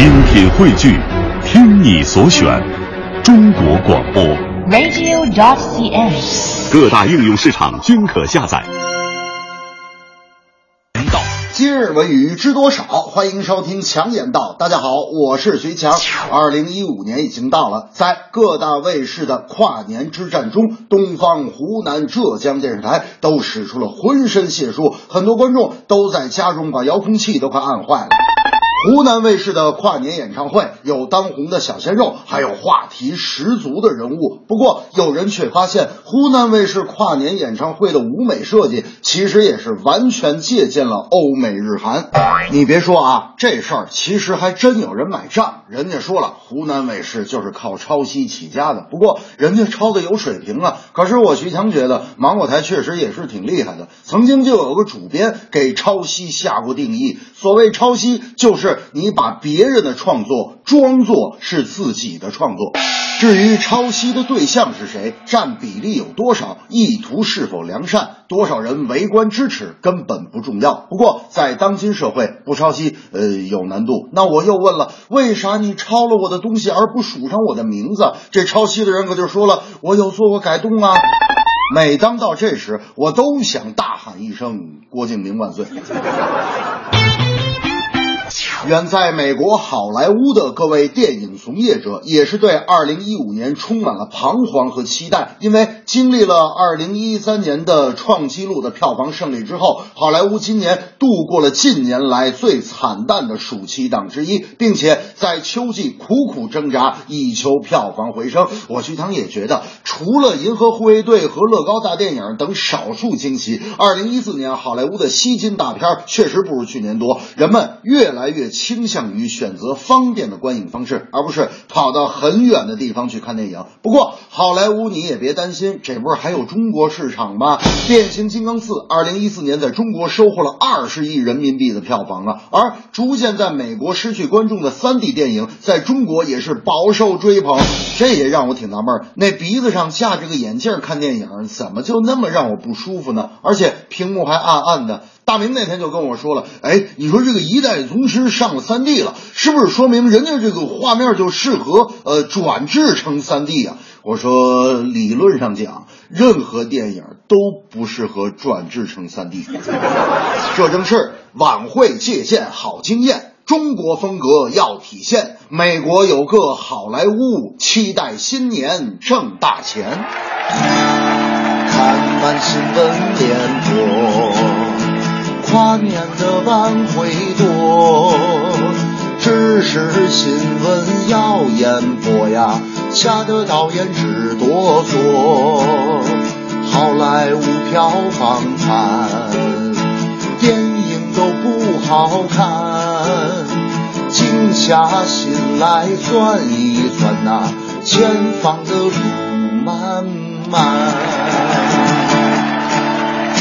精品汇聚，听你所选，中国广播。radio.cn。各大应用市场均可下载。今日文娱知多少？欢迎收听强言道。大家好，我是徐强。二零一五年已经到了，在各大卫视的跨年之战中，东方、湖南、浙江电视台都使出了浑身解数，很多观众都在家中把遥控器都快按坏了。湖南卫视的跨年演唱会有当红的小鲜肉，还有话题十足的人物。不过，有人却发现，湖南卫视跨年演唱会的舞美设计其实也是完全借鉴了欧美日韩。你别说啊，这事儿其实还真有人买账。人家说了，湖南卫视就是靠抄袭起家的。不过，人家抄的有水平啊。可是我徐强觉得，芒果台确实也是挺厉害的。曾经就有个主编给抄袭下过定义，所谓抄袭就是。你把别人的创作装作是自己的创作，至于抄袭的对象是谁，占比例有多少，意图是否良善，多少人围观支持，根本不重要。不过在当今社会，不抄袭呃有难度。那我又问了，为啥你抄了我的东西而不署上我的名字？这抄袭的人可就说了，我有做过改动啊。每当到这时，我都想大喊一声“郭敬明万岁”。远在美国好莱坞的各位电影从业者，也是对2015年充满了彷徨和期待，因为经历了2013年的创纪录的票房胜利之后，好莱坞今年度过了近年来最惨淡的暑期档之一，并且在秋季苦苦挣扎，以求票房回升。我徐汤也觉得，除了《银河护卫队》和乐高大电影等少数惊喜，2014年好莱坞的吸金大片确实不如去年多，人们越来越倾向于选择方便的观影方式，而不是跑到很远的地方去看电影。不过，好莱坞你也别担心，这不是还有中国市场吗？《变形金刚四》二零一四年在中国收获了二十亿人民币的票房啊，而逐渐在美国失去观众的三 D 电影，在中国也是饱受追捧。这也让我挺纳闷，那鼻子上架着个眼镜看电影，怎么就那么让我不舒服呢？而且屏幕还暗暗的。大明那天就跟我说了，哎，你说这个一代宗师上了三 D 了，是不是说明人家这个画面就适合呃转制成三 D 啊？我说理论上讲，任何电影都不适合转制成三 D。这正是晚会借鉴好经验，中国风格要体现。美国有个好莱坞，期待新年挣大钱。看完新闻联播。年的晚会多，只是新闻要演播呀，吓得导演直哆嗦。好莱坞票房惨，电影都不好看，静下心来算一算呐、前方的路漫漫。